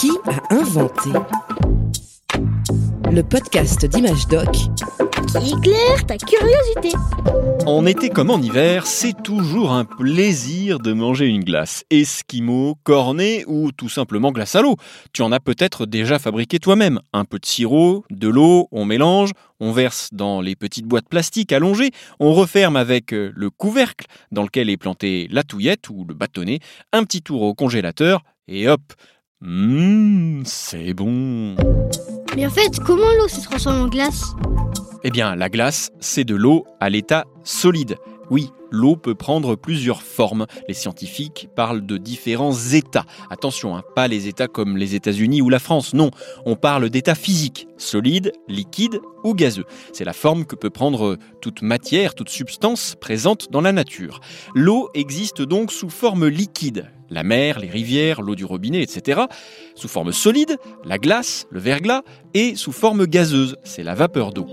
Qui a inventé Le podcast d'Image Doc qui éclaire ta curiosité. En été comme en hiver, c'est toujours un plaisir de manger une glace. Esquimau, cornet ou tout simplement glace à l'eau. Tu en as peut-être déjà fabriqué toi-même. Un peu de sirop, de l'eau, on mélange, on verse dans les petites boîtes plastiques allongées, on referme avec euh, le couvercle dans lequel est planté la touillette ou le bâtonnet, un petit tour au congélateur et hop, Mmh, c'est bon. Mais en fait, comment l'eau se transforme en glace? Eh bien, la glace, c'est de l'eau à l'état solide. Oui, l'eau peut prendre plusieurs formes. Les scientifiques parlent de différents états. Attention, hein, pas les états comme les États-Unis ou la France, non. On parle d'états physiques, solide, liquide ou gazeux. C'est la forme que peut prendre toute matière, toute substance présente dans la nature. L'eau existe donc sous forme liquide. La mer, les rivières, l'eau du robinet, etc. Sous forme solide, la glace, le verglas, et sous forme gazeuse, c'est la vapeur d'eau.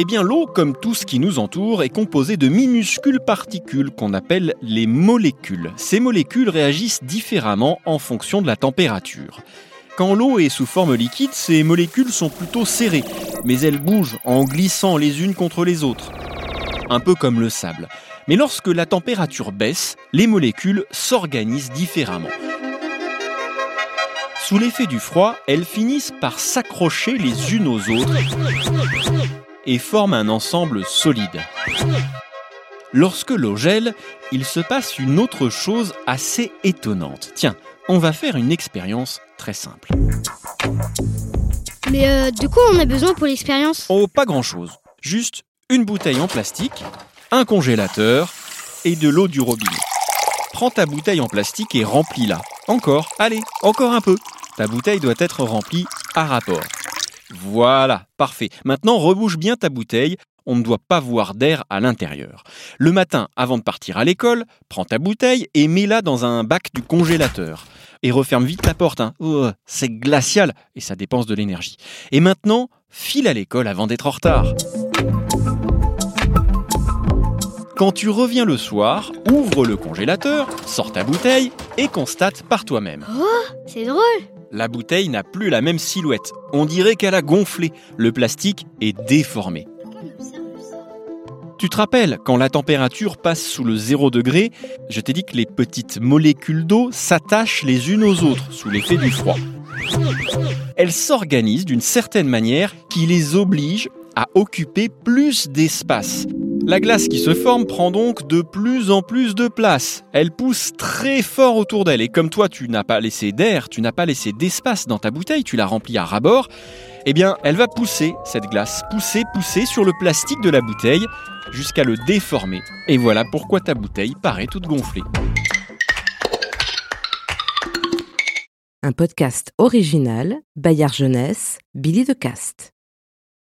Eh bien, l'eau, comme tout ce qui nous entoure, est composée de minuscules particules qu'on appelle les molécules. Ces molécules réagissent différemment en fonction de la température. Quand l'eau est sous forme liquide, ces molécules sont plutôt serrées, mais elles bougent en glissant les unes contre les autres. Un peu comme le sable. Mais lorsque la température baisse, les molécules s'organisent différemment. Sous l'effet du froid, elles finissent par s'accrocher les unes aux autres et forment un ensemble solide. Lorsque l'eau gèle, il se passe une autre chose assez étonnante. Tiens, on va faire une expérience très simple. Mais euh, de quoi on a besoin pour l'expérience? Oh, pas grand-chose. Juste une bouteille en plastique, un congélateur et de l'eau du robinet. Prends ta bouteille en plastique et remplis-la. Encore, allez, encore un peu. Ta bouteille doit être remplie à rapport. Voilà, parfait. Maintenant, rebouche bien ta bouteille. On ne doit pas voir d'air à l'intérieur. Le matin, avant de partir à l'école, prends ta bouteille et mets-la dans un bac du congélateur. Et referme vite la porte. Hein. Oh, c'est glacial et ça dépense de l'énergie. Et maintenant, file à l'école avant d'être en retard. Quand tu reviens le soir, ouvre le congélateur, sors ta bouteille et constate par toi-même. Oh, c'est drôle la bouteille n'a plus la même silhouette. On dirait qu'elle a gonflé. Le plastique est déformé. Tu te rappelles, quand la température passe sous le 0 degré, je t'ai dit que les petites molécules d'eau s'attachent les unes aux autres sous l'effet du froid. Elles s'organisent d'une certaine manière qui les oblige à occuper plus d'espace. La glace qui se forme prend donc de plus en plus de place. Elle pousse très fort autour d'elle et comme toi tu n'as pas laissé d'air, tu n'as pas laissé d'espace dans ta bouteille, tu l'as remplie à ras-bord, eh bien elle va pousser cette glace, pousser, pousser sur le plastique de la bouteille jusqu'à le déformer. Et voilà pourquoi ta bouteille paraît toute gonflée. Un podcast original, Bayard Jeunesse, Billy de Cast.